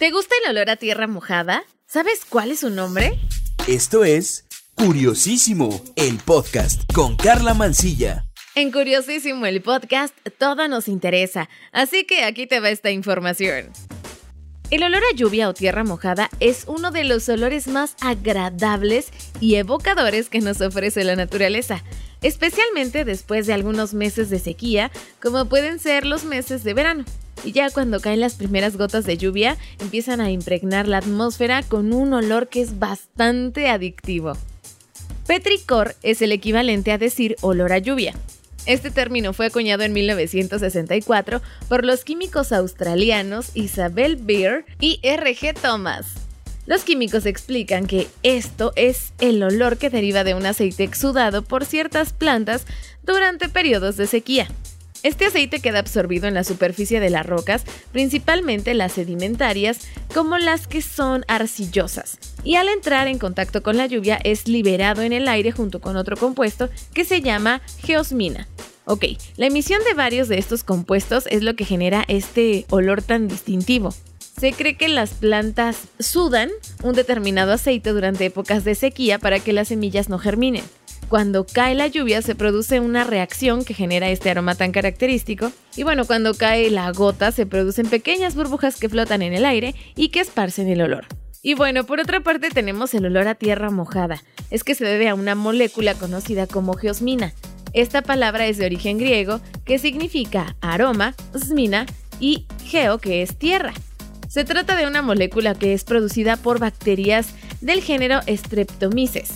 ¿Te gusta el olor a tierra mojada? ¿Sabes cuál es su nombre? Esto es Curiosísimo, el podcast con Carla Mancilla. En Curiosísimo, el podcast, todo nos interesa, así que aquí te va esta información. El olor a lluvia o tierra mojada es uno de los olores más agradables y evocadores que nos ofrece la naturaleza, especialmente después de algunos meses de sequía, como pueden ser los meses de verano y ya cuando caen las primeras gotas de lluvia empiezan a impregnar la atmósfera con un olor que es bastante adictivo. Petricor es el equivalente a decir olor a lluvia. Este término fue acuñado en 1964 por los químicos australianos Isabel Beer y R.G. Thomas. Los químicos explican que esto es el olor que deriva de un aceite exudado por ciertas plantas durante periodos de sequía. Este aceite queda absorbido en la superficie de las rocas, principalmente las sedimentarias, como las que son arcillosas, y al entrar en contacto con la lluvia es liberado en el aire junto con otro compuesto que se llama geosmina. Ok, la emisión de varios de estos compuestos es lo que genera este olor tan distintivo. Se cree que las plantas sudan un determinado aceite durante épocas de sequía para que las semillas no germinen. Cuando cae la lluvia se produce una reacción que genera este aroma tan característico. Y bueno, cuando cae la gota se producen pequeñas burbujas que flotan en el aire y que esparcen el olor. Y bueno, por otra parte tenemos el olor a tierra mojada. Es que se debe a una molécula conocida como geosmina. Esta palabra es de origen griego que significa aroma, smina y geo que es tierra. Se trata de una molécula que es producida por bacterias del género Streptomyces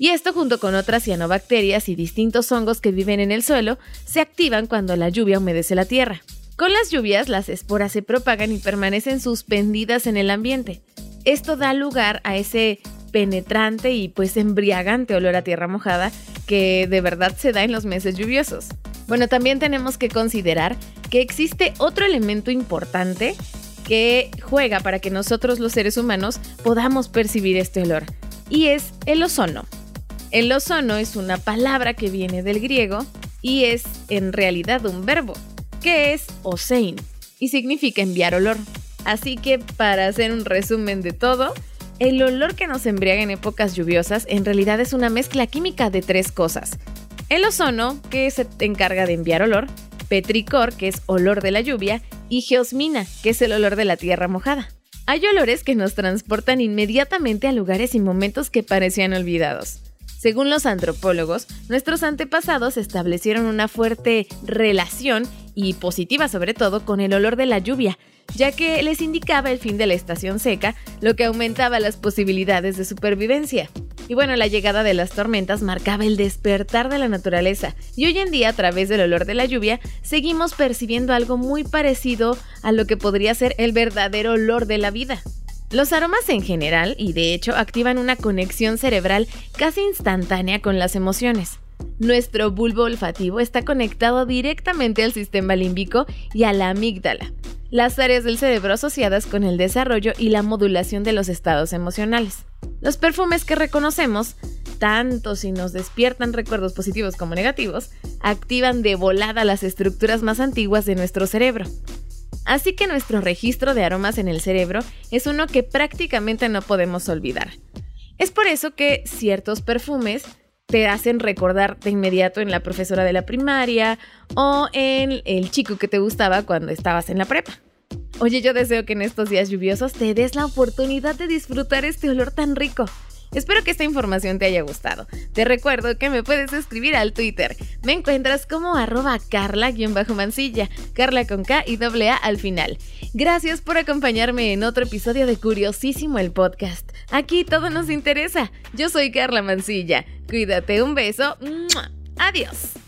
y esto junto con otras cianobacterias y distintos hongos que viven en el suelo se activan cuando la lluvia humedece la tierra. Con las lluvias las esporas se propagan y permanecen suspendidas en el ambiente. Esto da lugar a ese penetrante y pues embriagante olor a tierra mojada que de verdad se da en los meses lluviosos. Bueno, también tenemos que considerar que existe otro elemento importante que juega para que nosotros los seres humanos podamos percibir este olor, y es el ozono. El ozono es una palabra que viene del griego y es en realidad un verbo, que es osein, y significa enviar olor. Así que para hacer un resumen de todo, el olor que nos embriaga en épocas lluviosas en realidad es una mezcla química de tres cosas. El ozono, que se encarga de enviar olor, petricor, que es olor de la lluvia, y geosmina, que es el olor de la tierra mojada. Hay olores que nos transportan inmediatamente a lugares y momentos que parecían olvidados. Según los antropólogos, nuestros antepasados establecieron una fuerte relación, y positiva sobre todo, con el olor de la lluvia, ya que les indicaba el fin de la estación seca, lo que aumentaba las posibilidades de supervivencia. Y bueno, la llegada de las tormentas marcaba el despertar de la naturaleza, y hoy en día a través del olor de la lluvia seguimos percibiendo algo muy parecido a lo que podría ser el verdadero olor de la vida. Los aromas en general, y de hecho, activan una conexión cerebral casi instantánea con las emociones. Nuestro bulbo olfativo está conectado directamente al sistema límbico y a la amígdala, las áreas del cerebro asociadas con el desarrollo y la modulación de los estados emocionales. Los perfumes que reconocemos, tanto si nos despiertan recuerdos positivos como negativos, activan de volada las estructuras más antiguas de nuestro cerebro. Así que nuestro registro de aromas en el cerebro es uno que prácticamente no podemos olvidar. Es por eso que ciertos perfumes te hacen recordar de inmediato en la profesora de la primaria o en el chico que te gustaba cuando estabas en la prepa. Oye, yo deseo que en estos días lluviosos te des la oportunidad de disfrutar este olor tan rico. Espero que esta información te haya gustado. Te recuerdo que me puedes escribir al Twitter. Me encuentras como arroba carla-mancilla, carla con K y doble A al final. Gracias por acompañarme en otro episodio de Curiosísimo el podcast. Aquí todo nos interesa. Yo soy Carla Mancilla. Cuídate, un beso. Adiós.